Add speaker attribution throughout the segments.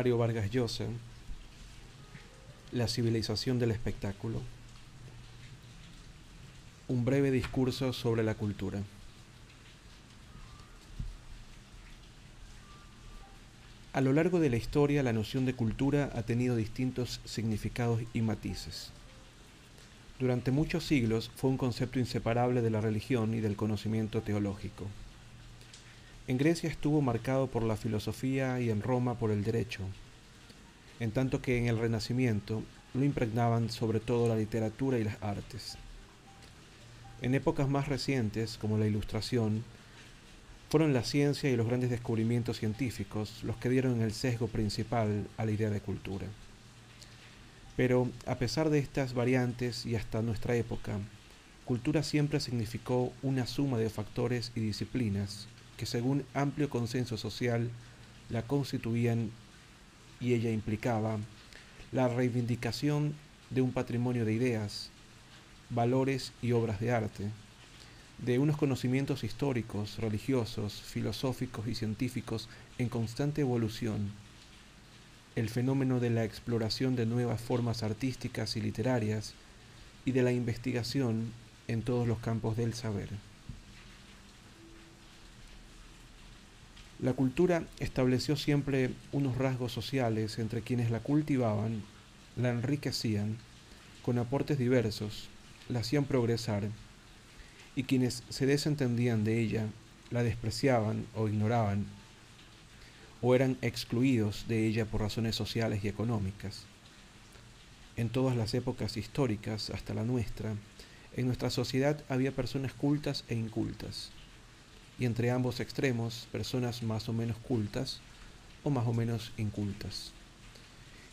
Speaker 1: Mario Vargas Llosa, La civilización del espectáculo. Un breve discurso sobre la cultura. A lo largo de la historia, la noción de cultura ha tenido distintos significados y matices. Durante muchos siglos fue un concepto inseparable de la religión y del conocimiento teológico. En Grecia estuvo marcado por la filosofía y en Roma por el derecho, en tanto que en el Renacimiento lo impregnaban sobre todo la literatura y las artes. En épocas más recientes, como la Ilustración, fueron la ciencia y los grandes descubrimientos científicos los que dieron el sesgo principal a la idea de cultura. Pero a pesar de estas variantes y hasta nuestra época, cultura siempre significó una suma de factores y disciplinas que según amplio consenso social la constituían y ella implicaba la reivindicación de un patrimonio de ideas, valores y obras de arte, de unos conocimientos históricos, religiosos, filosóficos y científicos en constante evolución, el fenómeno de la exploración de nuevas formas artísticas y literarias y de la investigación en todos los campos del saber. La cultura estableció siempre unos rasgos sociales entre quienes la cultivaban, la enriquecían, con aportes diversos, la hacían progresar y quienes se desentendían de ella la despreciaban o ignoraban o eran excluidos de ella por razones sociales y económicas. En todas las épocas históricas, hasta la nuestra, en nuestra sociedad había personas cultas e incultas, y entre ambos extremos personas más o menos cultas o más o menos incultas.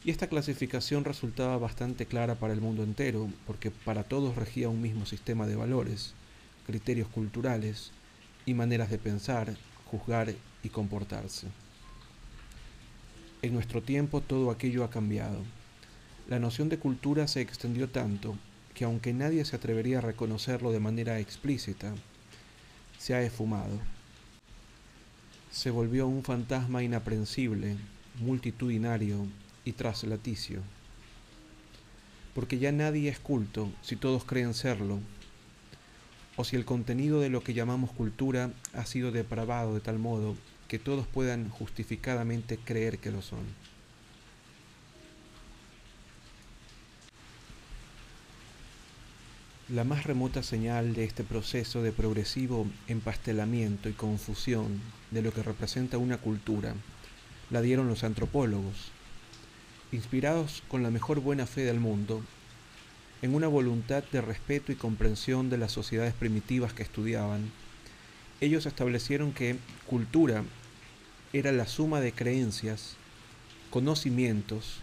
Speaker 1: Y esta clasificación resultaba bastante clara para el mundo entero, porque para todos regía un mismo sistema de valores, criterios culturales y maneras de pensar, juzgar y comportarse. En nuestro tiempo todo aquello ha cambiado. La noción de cultura se extendió tanto que aunque nadie se atrevería a reconocerlo de manera explícita, se ha esfumado. Se volvió un fantasma inaprensible, multitudinario y traslaticio. Porque ya nadie es culto si todos creen serlo o si el contenido de lo que llamamos cultura ha sido depravado de tal modo que todos puedan justificadamente creer que lo son. La más remota señal de este proceso de progresivo empastelamiento y confusión de lo que representa una cultura la dieron los antropólogos. Inspirados con la mejor buena fe del mundo, en una voluntad de respeto y comprensión de las sociedades primitivas que estudiaban, ellos establecieron que cultura era la suma de creencias, conocimientos,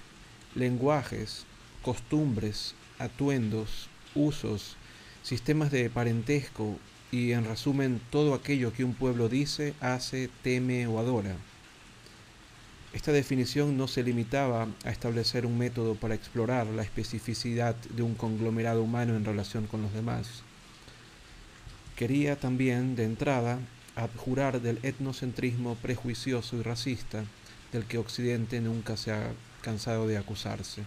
Speaker 1: lenguajes, costumbres, atuendos, usos, sistemas de parentesco y en resumen todo aquello que un pueblo dice, hace, teme o adora. Esta definición no se limitaba a establecer un método para explorar la especificidad de un conglomerado humano en relación con los demás. Quería también, de entrada, abjurar del etnocentrismo prejuicioso y racista del que Occidente nunca se ha cansado de acusarse.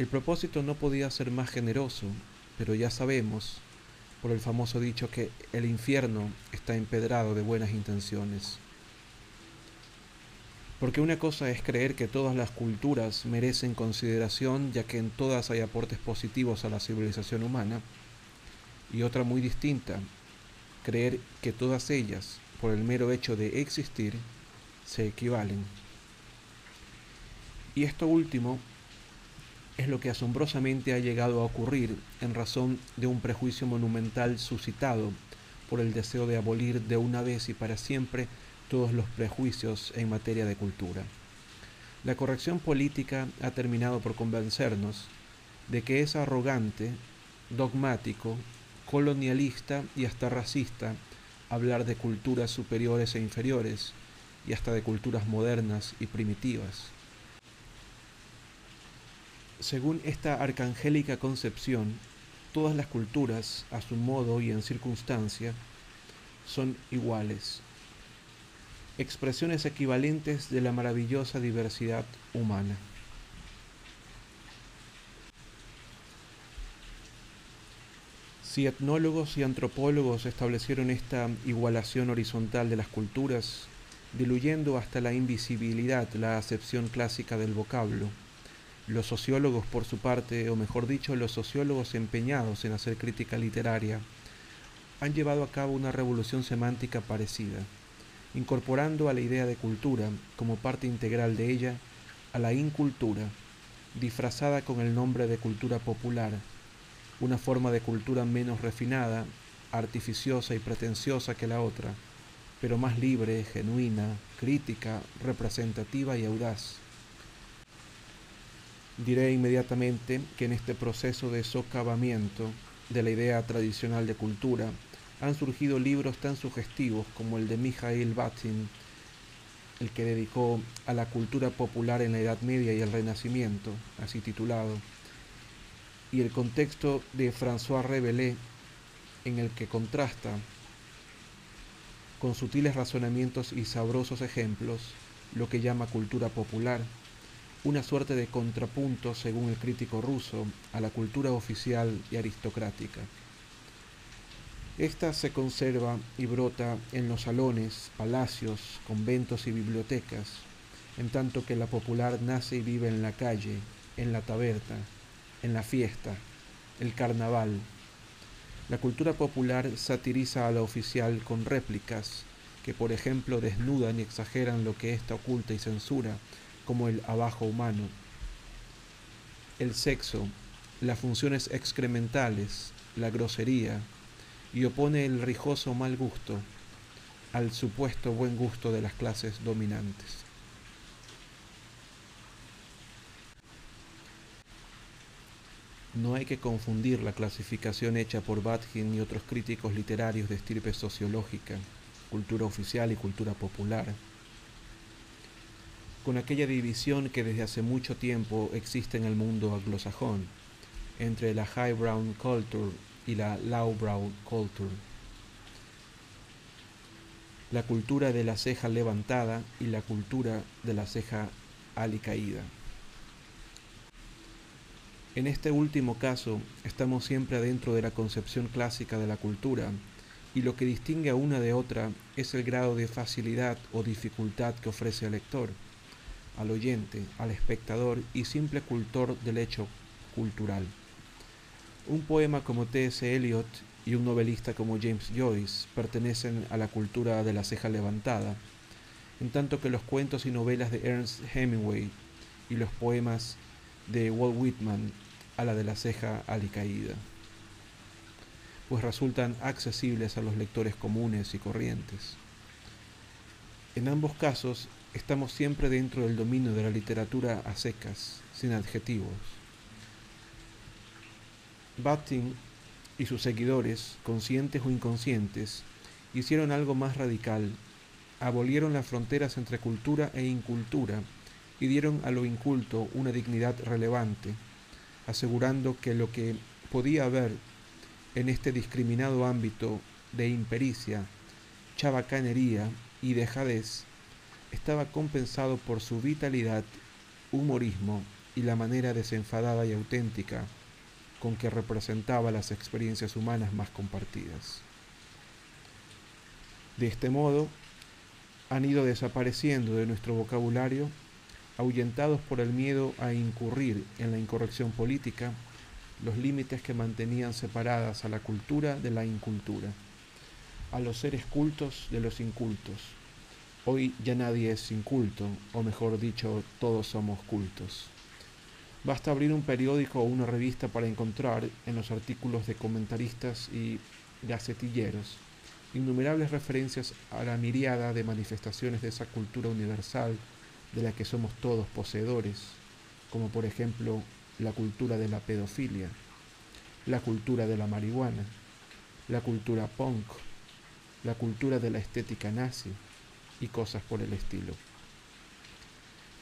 Speaker 1: El propósito no podía ser más generoso, pero ya sabemos, por el famoso dicho, que el infierno está empedrado de buenas intenciones. Porque una cosa es creer que todas las culturas merecen consideración ya que en todas hay aportes positivos a la civilización humana, y otra muy distinta, creer que todas ellas, por el mero hecho de existir, se equivalen. Y esto último es lo que asombrosamente ha llegado a ocurrir en razón de un prejuicio monumental suscitado por el deseo de abolir de una vez y para siempre todos los prejuicios en materia de cultura. La corrección política ha terminado por convencernos de que es arrogante, dogmático, colonialista y hasta racista hablar de culturas superiores e inferiores y hasta de culturas modernas y primitivas. Según esta arcangélica concepción, todas las culturas, a su modo y en circunstancia, son iguales expresiones equivalentes de la maravillosa diversidad humana. Si etnólogos y antropólogos establecieron esta igualación horizontal de las culturas, diluyendo hasta la invisibilidad la acepción clásica del vocablo, los sociólogos, por su parte, o mejor dicho, los sociólogos empeñados en hacer crítica literaria, han llevado a cabo una revolución semántica parecida, incorporando a la idea de cultura como parte integral de ella a la incultura, disfrazada con el nombre de cultura popular, una forma de cultura menos refinada, artificiosa y pretenciosa que la otra, pero más libre, genuina, crítica, representativa y audaz. Diré inmediatamente que en este proceso de socavamiento de la idea tradicional de cultura han surgido libros tan sugestivos como el de Mikhail Batin, el que dedicó a la cultura popular en la Edad Media y el Renacimiento, así titulado, y el contexto de François Rabelais, en el que contrasta con sutiles razonamientos y sabrosos ejemplos lo que llama cultura popular, una suerte de contrapunto, según el crítico ruso, a la cultura oficial y aristocrática. Esta se conserva y brota en los salones, palacios, conventos y bibliotecas, en tanto que la popular nace y vive en la calle, en la taberna, en la fiesta, el carnaval. La cultura popular satiriza a la oficial con réplicas que, por ejemplo, desnudan y exageran lo que ésta oculta y censura, como el abajo humano. El sexo, las funciones excrementales, la grosería, y opone el rijoso mal gusto al supuesto buen gusto de las clases dominantes. No hay que confundir la clasificación hecha por Batkin y otros críticos literarios de estirpe sociológica, cultura oficial y cultura popular, con aquella división que desde hace mucho tiempo existe en el mundo anglosajón, entre la highbrow culture y la lowbrow culture, la cultura de la ceja levantada y la cultura de la ceja alicaída. En este último caso, estamos siempre adentro de la concepción clásica de la cultura, y lo que distingue a una de otra es el grado de facilidad o dificultad que ofrece al lector, al oyente, al espectador y simple cultor del hecho cultural. Un poema como T.S. Eliot y un novelista como James Joyce pertenecen a la cultura de la ceja levantada, en tanto que los cuentos y novelas de Ernest Hemingway y los poemas de Walt Whitman a la de la ceja alicaída, pues resultan accesibles a los lectores comunes y corrientes. En ambos casos estamos siempre dentro del dominio de la literatura a secas, sin adjetivos. Batting y sus seguidores, conscientes o inconscientes, hicieron algo más radical, abolieron las fronteras entre cultura e incultura y dieron a lo inculto una dignidad relevante, asegurando que lo que podía haber en este discriminado ámbito de impericia, chabacanería y dejadez estaba compensado por su vitalidad, humorismo y la manera desenfadada y auténtica con que representaba las experiencias humanas más compartidas. De este modo, han ido desapareciendo de nuestro vocabulario ahuyentados por el miedo a incurrir en la incorrección política, los límites que mantenían separadas a la cultura de la incultura, a los seres cultos de los incultos. Hoy ya nadie es inculto, o mejor dicho, todos somos cultos. Basta abrir un periódico o una revista para encontrar en los artículos de comentaristas y gacetilleros innumerables referencias a la miriada de manifestaciones de esa cultura universal de la que somos todos poseedores, como por ejemplo la cultura de la pedofilia, la cultura de la marihuana, la cultura punk, la cultura de la estética nazi y cosas por el estilo.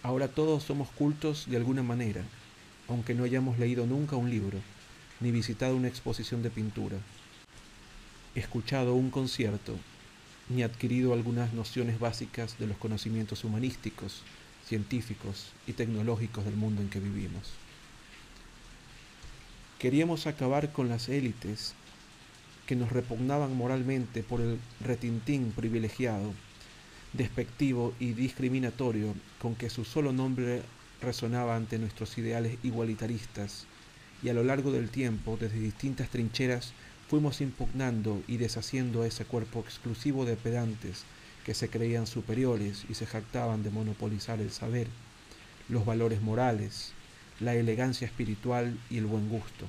Speaker 1: Ahora todos somos cultos de alguna manera, aunque no hayamos leído nunca un libro, ni visitado una exposición de pintura, escuchado un concierto, ni adquirido algunas nociones básicas de los conocimientos humanísticos, científicos y tecnológicos del mundo en que vivimos. Queríamos acabar con las élites que nos repugnaban moralmente por el retintín privilegiado, despectivo y discriminatorio con que su solo nombre resonaba ante nuestros ideales igualitaristas, y a lo largo del tiempo, desde distintas trincheras, fuimos impugnando y deshaciendo a ese cuerpo exclusivo de pedantes que se creían superiores y se jactaban de monopolizar el saber, los valores morales, la elegancia espiritual y el buen gusto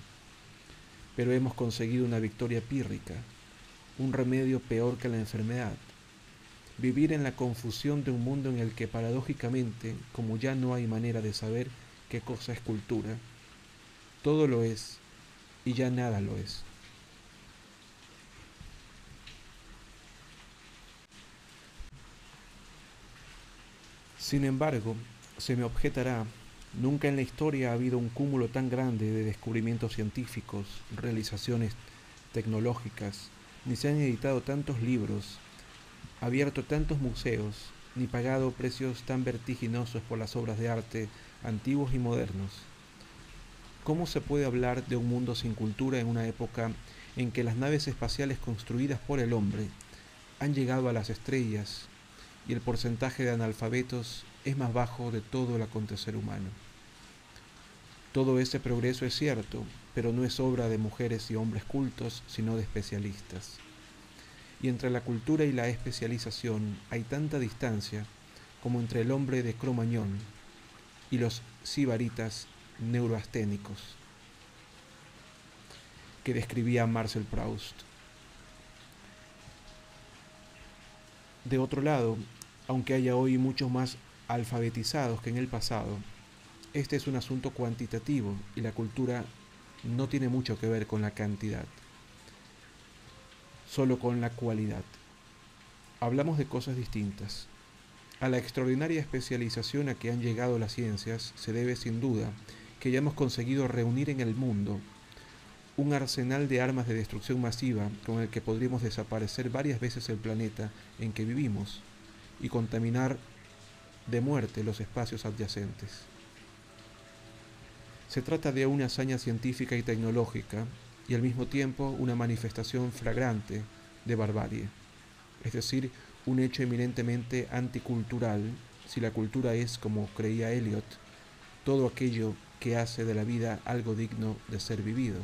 Speaker 1: pero hemos conseguido una victoria pírrica, un remedio peor que la enfermedad. Vivir en la confusión de un mundo en el que paradójicamente, como ya no hay manera de saber qué cosa es cultura, todo lo es y ya nada lo es. Sin embargo, se me objetará Nunca en la historia ha habido un cúmulo tan grande de descubrimientos científicos, realizaciones tecnológicas, ni se han editado tantos libros, abierto tantos museos, ni pagado precios tan vertiginosos por las obras de arte antiguos y modernos. ¿Cómo se puede hablar de un mundo sin cultura en una época en que las naves espaciales construidas por el hombre han llegado a las estrellas y el porcentaje de analfabetos es más bajo de todo el acontecer humano. Todo ese progreso es cierto, pero no es obra de mujeres y hombres cultos, sino de especialistas. Y entre la cultura y la especialización hay tanta distancia como entre el hombre de Cromañón y los sibaritas neuroasténicos que describía Marcel Proust. De otro lado, aunque haya hoy muchos más alfabetizados que en el pasado, este es un asunto cuantitativo y la cultura no tiene mucho que ver con la cantidad, solo con la cualidad. Hablamos de cosas distintas. A la extraordinaria especialización a que han llegado las ciencias se debe sin duda que hayamos conseguido reunir en el mundo un arsenal de armas de destrucción masiva con el que podríamos desaparecer varias veces el planeta en que vivimos y contaminar de muerte los espacios adyacentes. Se trata de una hazaña científica y tecnológica y al mismo tiempo una manifestación flagrante de barbarie, es decir, un hecho eminentemente anticultural si la cultura es, como creía Eliot, todo aquello que hace de la vida algo digno de ser vivido.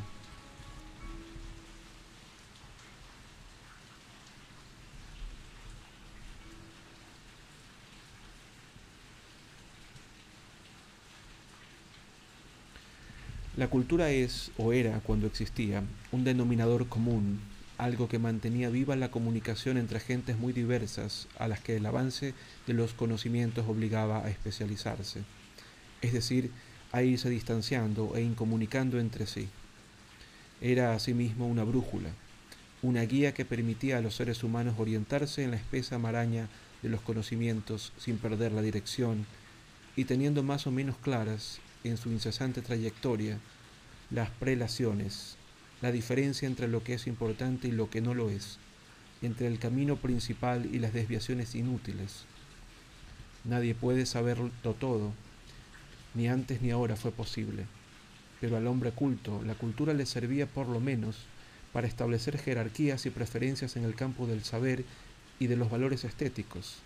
Speaker 1: La cultura es, o era cuando existía, un denominador común, algo que mantenía viva la comunicación entre gentes muy diversas a las que el avance de los conocimientos obligaba a especializarse, es decir, a irse distanciando e incomunicando entre sí. Era asimismo una brújula, una guía que permitía a los seres humanos orientarse en la espesa maraña de los conocimientos sin perder la dirección y teniendo más o menos claras en su incesante trayectoria las prelaciones, la diferencia entre lo que es importante y lo que no lo es, entre el camino principal y las desviaciones inútiles. Nadie puede saberlo todo, ni antes ni ahora fue posible, pero al hombre culto la cultura le servía por lo menos para establecer jerarquías y preferencias en el campo del saber y de los valores estéticos.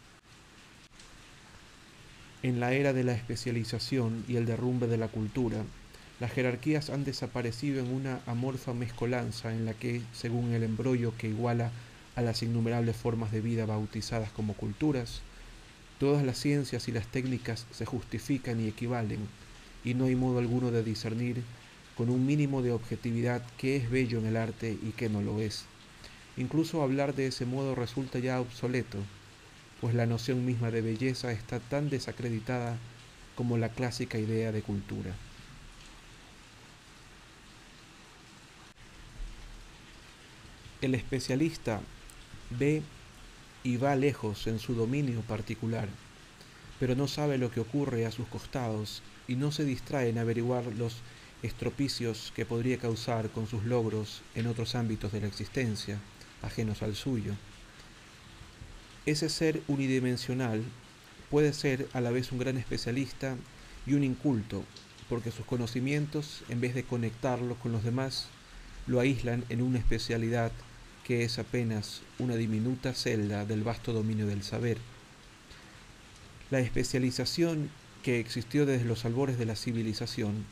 Speaker 1: En la era de la especialización y el derrumbe de la cultura, las jerarquías han desaparecido en una amorfa mezcolanza en la que, según el embrollo que iguala a las innumerables formas de vida bautizadas como culturas, todas las ciencias y las técnicas se justifican y equivalen, y no hay modo alguno de discernir con un mínimo de objetividad qué es bello en el arte y qué no lo es. Incluso hablar de ese modo resulta ya obsoleto, pues la noción misma de belleza está tan desacreditada como la clásica idea de cultura. El especialista ve y va lejos en su dominio particular, pero no sabe lo que ocurre a sus costados y no se distrae en averiguar los estropicios que podría causar con sus logros en otros ámbitos de la existencia, ajenos al suyo. Ese ser unidimensional puede ser a la vez un gran especialista y un inculto, porque sus conocimientos, en vez de conectarlo con los demás, lo aíslan en una especialidad que es apenas una diminuta celda del vasto dominio del saber. La especialización que existió desde los albores de la civilización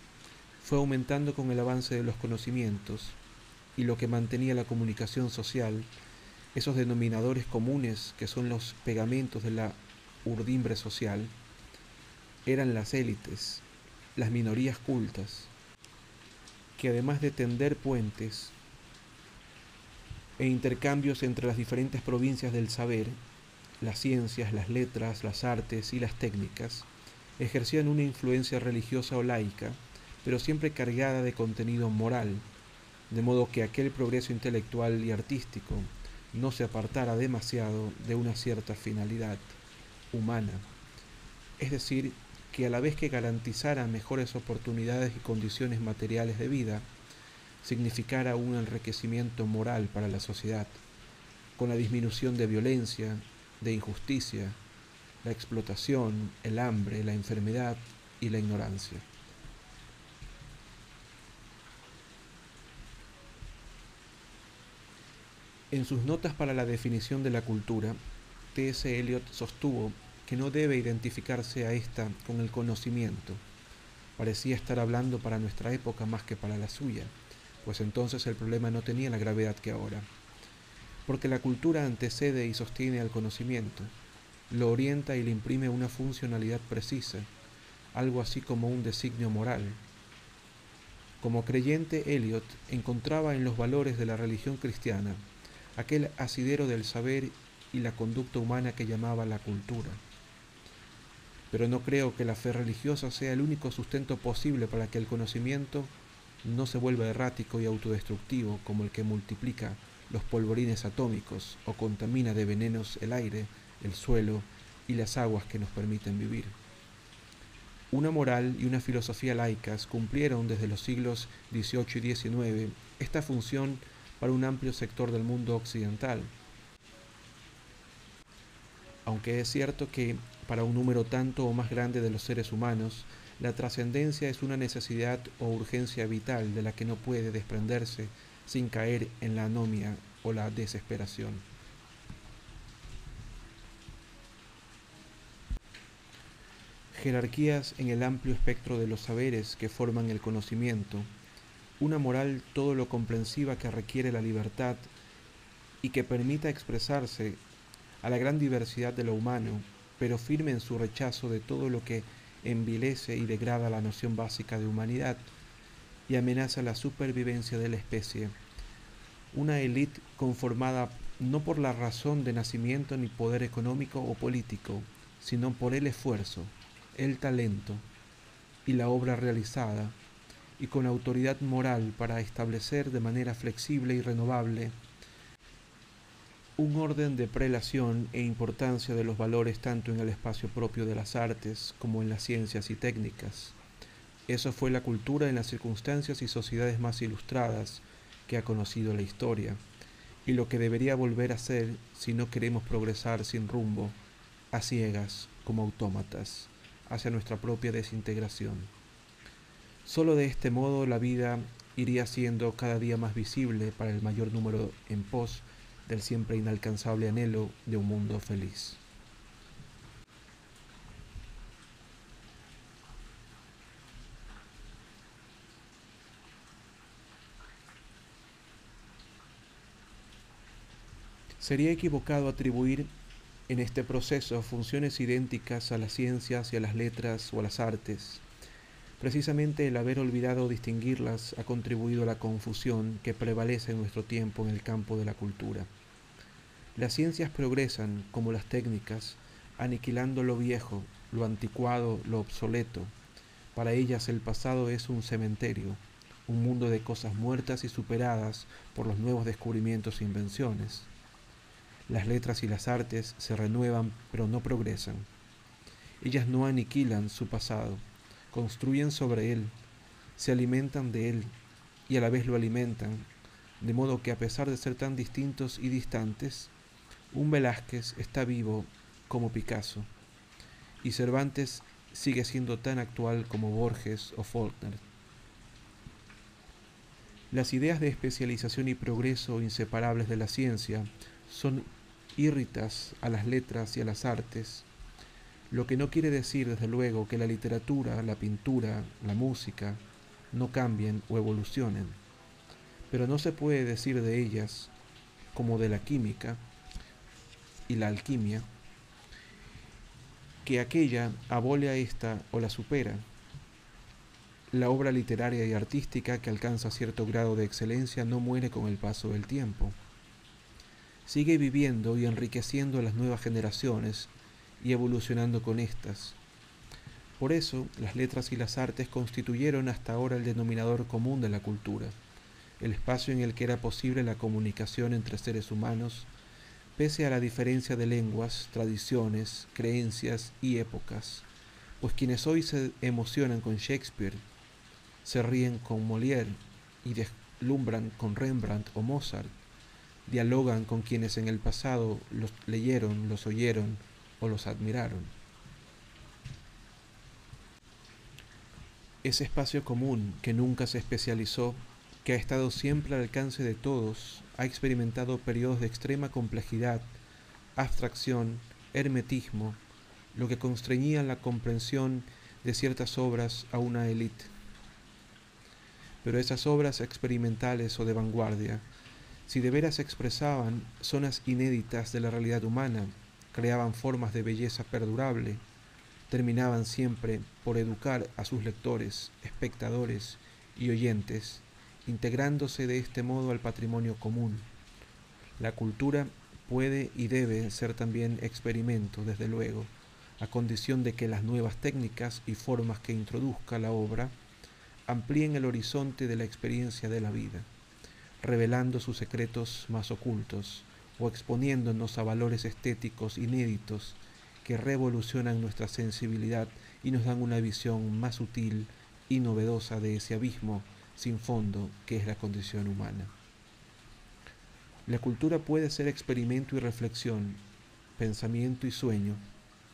Speaker 1: fue aumentando con el avance de los conocimientos y lo que mantenía la comunicación social, esos denominadores comunes que son los pegamentos de la urdimbre social, eran las élites, las minorías cultas, que además de tender puentes e intercambios entre las diferentes provincias del saber, las ciencias, las letras, las artes y las técnicas, ejercían una influencia religiosa o laica, pero siempre cargada de contenido moral, de modo que aquel progreso intelectual y artístico no se apartara demasiado de una cierta finalidad humana, es decir, que a la vez que garantizara mejores oportunidades y condiciones materiales de vida, significara un enriquecimiento moral para la sociedad, con la disminución de violencia, de injusticia, la explotación, el hambre, la enfermedad y la ignorancia. En sus notas para la definición de la cultura, T.S. Eliot sostuvo que no debe identificarse a esta con el conocimiento. Parecía estar hablando para nuestra época más que para la suya, pues entonces el problema no tenía la gravedad que ahora. Porque la cultura antecede y sostiene al conocimiento, lo orienta y le imprime una funcionalidad precisa, algo así como un designio moral. Como creyente, Eliot encontraba en los valores de la religión cristiana aquel asidero del saber y la conducta humana que llamaba la cultura pero no creo que la fe religiosa sea el único sustento posible para que el conocimiento no se vuelva errático y autodestructivo como el que multiplica los polvorines atómicos o contamina de venenos el aire, el suelo y las aguas que nos permiten vivir. Una moral y una filosofía laicas cumplieron desde los siglos XVIII y XIX esta función para un amplio sector del mundo occidental. Aunque es cierto que para un número tanto o más grande de los seres humanos, la trascendencia es una necesidad o urgencia vital de la que no puede desprenderse sin caer en la anomia o la desesperación. Jerarquías en el amplio espectro de los saberes que forman el conocimiento, una moral todo lo comprensiva que requiere la libertad y que permita expresarse a la gran diversidad de lo humano pero firme en su rechazo de todo lo que envilece y degrada la noción básica de humanidad y amenaza la supervivencia de la especie. Una élite conformada no por la razón de nacimiento ni poder económico o político, sino por el esfuerzo, el talento y la obra realizada, y con autoridad moral para establecer de manera flexible y renovable un orden de prelación e importancia de los valores tanto en el espacio propio de las artes como en las ciencias y técnicas. Eso fue la cultura en las circunstancias y sociedades más ilustradas que ha conocido la historia, y lo que debería volver a ser si no queremos progresar sin rumbo, a ciegas, como autómatas, hacia nuestra propia desintegración. Solo de este modo la vida iría siendo cada día más visible para el mayor número en pos del siempre inalcanzable anhelo de un mundo feliz. Sería equivocado atribuir en este proceso funciones idénticas a las ciencias y a las letras o a las artes, Precisamente el haber olvidado distinguirlas ha contribuido a la confusión que prevalece en nuestro tiempo en el campo de la cultura. Las ciencias progresan como las técnicas, aniquilando lo viejo, lo anticuado, lo obsoleto. Para ellas el pasado es un cementerio, un mundo de cosas muertas y superadas por los nuevos descubrimientos e invenciones. Las letras y las artes se renuevan pero no progresan. Ellas no aniquilan su pasado, construyen sobre él, se alimentan de él y a la vez lo alimentan, de modo que a pesar de ser tan distintos y distantes, Un Velázquez está vivo como Picasso y Cervantes sigue siendo tan actual como Borges o Faulkner. Las ideas de especialización y progreso inseparables de la ciencia son irritas a las letras y a las artes, lo que no quiere decir desde luego que la literatura, la pintura, la música no cambien o evolucionen, pero no se puede decir de ellas, como de la química y la alquimia, que aquella abole a esta o la supera, la obra literaria y artística que alcanza cierto grado de excelencia no muere con el paso del tiempo. Sigue viviendo y enriqueciendo a las nuevas generaciones y evolucionando con éstas. Por eso, las letras y las artes constituyeron hasta ahora el denominador común de la cultura, el espacio en el que era posible la comunicación entre seres humanos, pese a la diferencia de lenguas, tradiciones, creencias y épocas, pues quienes hoy se emocionan con Shakespeare se ríen con Molière y deslumbran con Rembrandt o Mozart, dialogan con quienes en el pasado los leyeron, los oyeron o los admiraron. Ese espacio común que nunca se especializó, que ha estado siempre al alcance de todos, ha experimentado periodos de extrema complejidad, abstracción, hermetismo, lo que constreñía la comprensión de ciertas obras a una élite pero esas obras experimentales o de vanguardia, si de veras expresaban zonas inéditas de la realidad humana, creaban formas de belleza perdurable, terminaban siempre por educar a sus lectores, espectadores y oyentes, integrándose de este modo al patrimonio común. La cultura puede y debe ser también experimento, desde luego, a condición de que las nuevas técnicas y formas que introduzca la obra amplíen el horizonte de la experiencia de la vida, revelando sus secretos más ocultos o exponiéndonos a valores estéticos inéditos que revolucionan nuestra sensibilidad y nos dan una visión más sutil y novedosa de ese abismo sin fondo que es la condición humana. La cultura puede ser experimento y reflexión, pensamiento y sueño,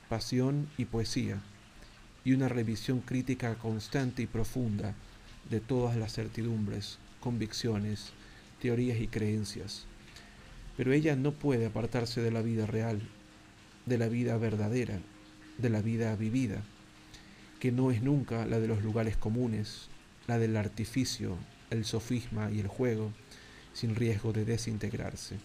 Speaker 1: pasión y poesía, y una revisión crítica constante y profunda de todas las certidumbres, convicciones, teorías y creencias. Pero ella no puede apartarse de la vida real, de la vida verdadera, de la vida vivida, que no es nunca la de los lugares comunes, la del artificio, el sofisma y el juego, sin riesgo de desintegrarse.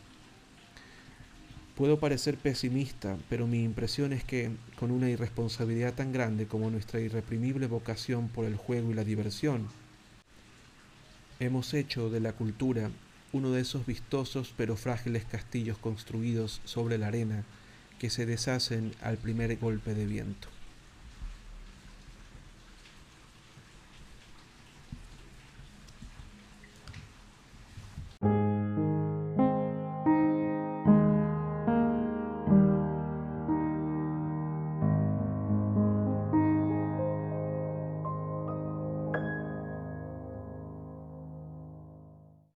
Speaker 1: Puedo parecer pesimista, pero mi impresión es que, con una irresponsabilidad tan grande como nuestra irreprimible vocación por el juego y la diversión, hemos hecho de la cultura uno de esos vistosos pero frágiles castillos construidos sobre la arena que se deshacen al primer golpe de viento.